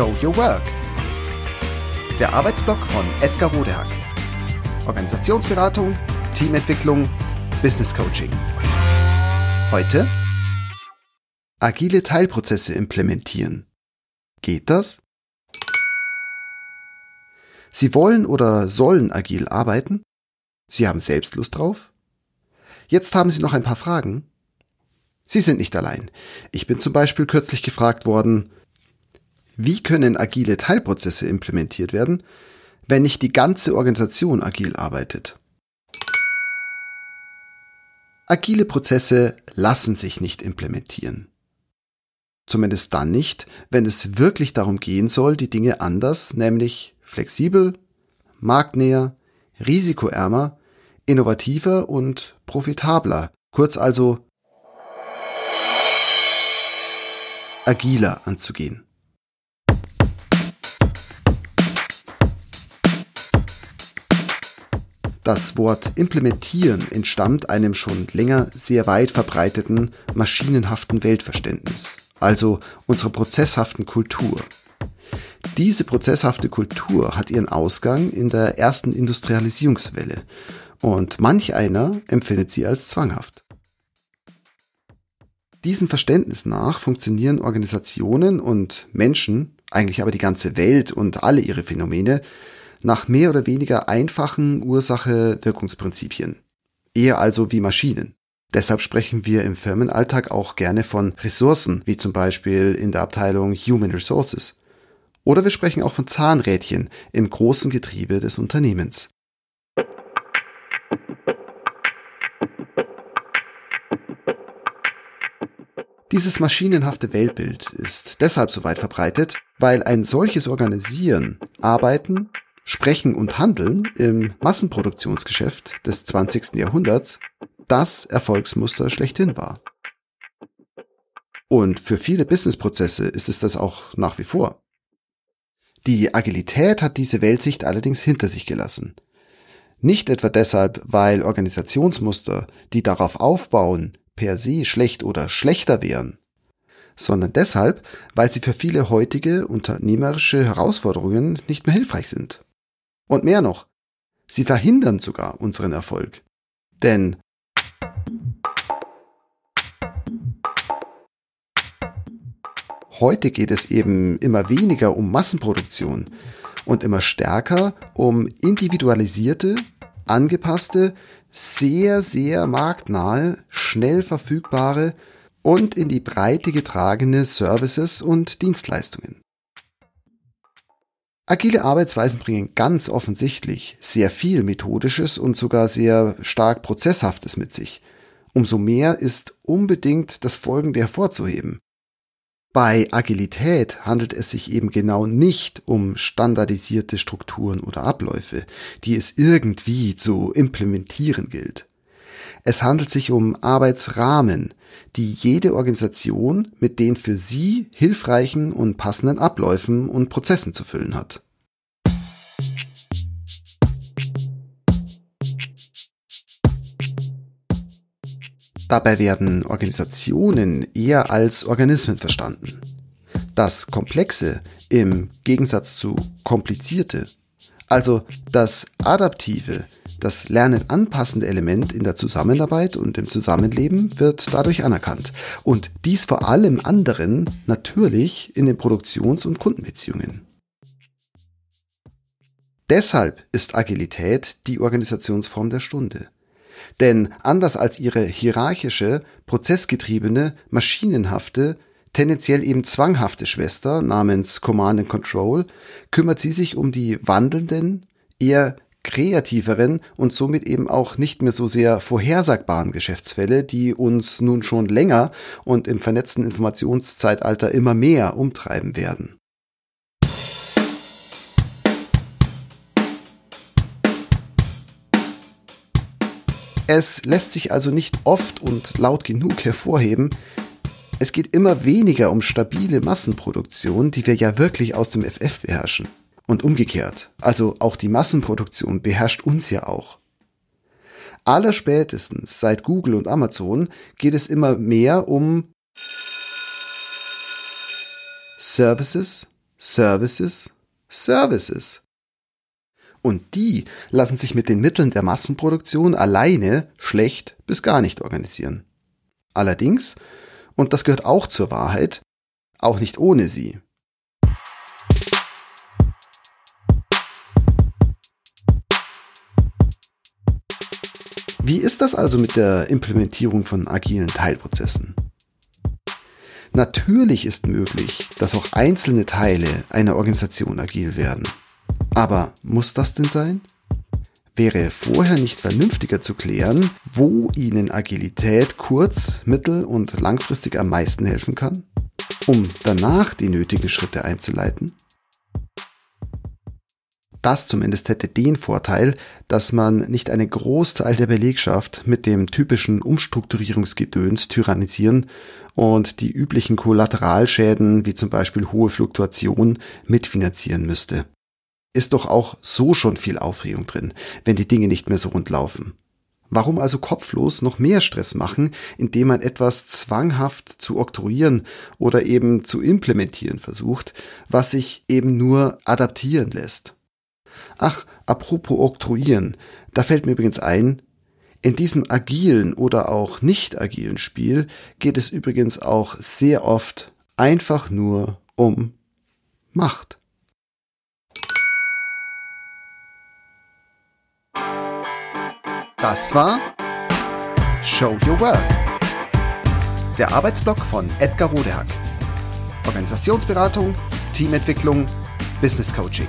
Show Your Work. Der Arbeitsblock von Edgar Rodehack. Organisationsberatung, Teamentwicklung, Business Coaching. Heute agile Teilprozesse implementieren. Geht das? Sie wollen oder sollen agil arbeiten? Sie haben selbst Lust drauf? Jetzt haben Sie noch ein paar Fragen. Sie sind nicht allein. Ich bin zum Beispiel kürzlich gefragt worden, wie können agile Teilprozesse implementiert werden, wenn nicht die ganze Organisation agil arbeitet? Agile Prozesse lassen sich nicht implementieren. Zumindest dann nicht, wenn es wirklich darum gehen soll, die Dinge anders, nämlich flexibel, marktnäher, risikoärmer, innovativer und profitabler, kurz also agiler anzugehen. Das Wort implementieren entstammt einem schon länger sehr weit verbreiteten maschinenhaften Weltverständnis, also unserer prozesshaften Kultur. Diese prozesshafte Kultur hat ihren Ausgang in der ersten Industrialisierungswelle und manch einer empfindet sie als zwanghaft. Diesem Verständnis nach funktionieren Organisationen und Menschen, eigentlich aber die ganze Welt und alle ihre Phänomene, nach mehr oder weniger einfachen Ursache-Wirkungsprinzipien. Eher also wie Maschinen. Deshalb sprechen wir im Firmenalltag auch gerne von Ressourcen, wie zum Beispiel in der Abteilung Human Resources. Oder wir sprechen auch von Zahnrädchen im großen Getriebe des Unternehmens. Dieses maschinenhafte Weltbild ist deshalb so weit verbreitet, weil ein solches Organisieren, Arbeiten, Sprechen und Handeln im Massenproduktionsgeschäft des 20. Jahrhunderts das Erfolgsmuster schlechthin war. Und für viele Businessprozesse ist es das auch nach wie vor. Die Agilität hat diese Weltsicht allerdings hinter sich gelassen. Nicht etwa deshalb, weil Organisationsmuster, die darauf aufbauen, per se schlecht oder schlechter wären, sondern deshalb, weil sie für viele heutige unternehmerische Herausforderungen nicht mehr hilfreich sind. Und mehr noch, sie verhindern sogar unseren Erfolg. Denn heute geht es eben immer weniger um Massenproduktion und immer stärker um individualisierte, angepasste, sehr, sehr marktnahe, schnell verfügbare und in die Breite getragene Services und Dienstleistungen. Agile Arbeitsweisen bringen ganz offensichtlich sehr viel Methodisches und sogar sehr stark Prozesshaftes mit sich. Umso mehr ist unbedingt das Folgende hervorzuheben. Bei Agilität handelt es sich eben genau nicht um standardisierte Strukturen oder Abläufe, die es irgendwie zu implementieren gilt. Es handelt sich um Arbeitsrahmen, die jede Organisation mit den für sie hilfreichen und passenden Abläufen und Prozessen zu füllen hat. Dabei werden Organisationen eher als Organismen verstanden. Das Komplexe im Gegensatz zu Komplizierte, also das Adaptive, das Lernen anpassende Element in der Zusammenarbeit und im Zusammenleben wird dadurch anerkannt. Und dies vor allem anderen natürlich in den Produktions- und Kundenbeziehungen. Deshalb ist Agilität die Organisationsform der Stunde. Denn anders als ihre hierarchische, prozessgetriebene, maschinenhafte, tendenziell eben zwanghafte Schwester namens Command and Control kümmert sie sich um die wandelnden, eher kreativeren und somit eben auch nicht mehr so sehr vorhersagbaren Geschäftsfälle, die uns nun schon länger und im vernetzten Informationszeitalter immer mehr umtreiben werden. Es lässt sich also nicht oft und laut genug hervorheben, es geht immer weniger um stabile Massenproduktion, die wir ja wirklich aus dem FF beherrschen. Und umgekehrt, also auch die Massenproduktion beherrscht uns ja auch. Allerspätestens seit Google und Amazon geht es immer mehr um Services, Services, Services. Und die lassen sich mit den Mitteln der Massenproduktion alleine schlecht bis gar nicht organisieren. Allerdings, und das gehört auch zur Wahrheit, auch nicht ohne sie. Wie ist das also mit der Implementierung von agilen Teilprozessen? Natürlich ist möglich, dass auch einzelne Teile einer Organisation agil werden. Aber muss das denn sein? Wäre vorher nicht vernünftiger zu klären, wo Ihnen Agilität kurz-, mittel- und langfristig am meisten helfen kann, um danach die nötigen Schritte einzuleiten? Das zumindest hätte den Vorteil, dass man nicht einen Großteil der Belegschaft mit dem typischen Umstrukturierungsgedöns tyrannisieren und die üblichen Kollateralschäden wie zum Beispiel hohe Fluktuation mitfinanzieren müsste. Ist doch auch so schon viel Aufregung drin, wenn die Dinge nicht mehr so rund laufen. Warum also kopflos noch mehr Stress machen, indem man etwas zwanghaft zu oktroyieren oder eben zu implementieren versucht, was sich eben nur adaptieren lässt? Ach, apropos oktroyieren, da fällt mir übrigens ein, in diesem agilen oder auch nicht agilen Spiel geht es übrigens auch sehr oft einfach nur um Macht. Das war Show Your Work. Der Arbeitsblock von Edgar Rodehack. Organisationsberatung, Teamentwicklung, Business Coaching.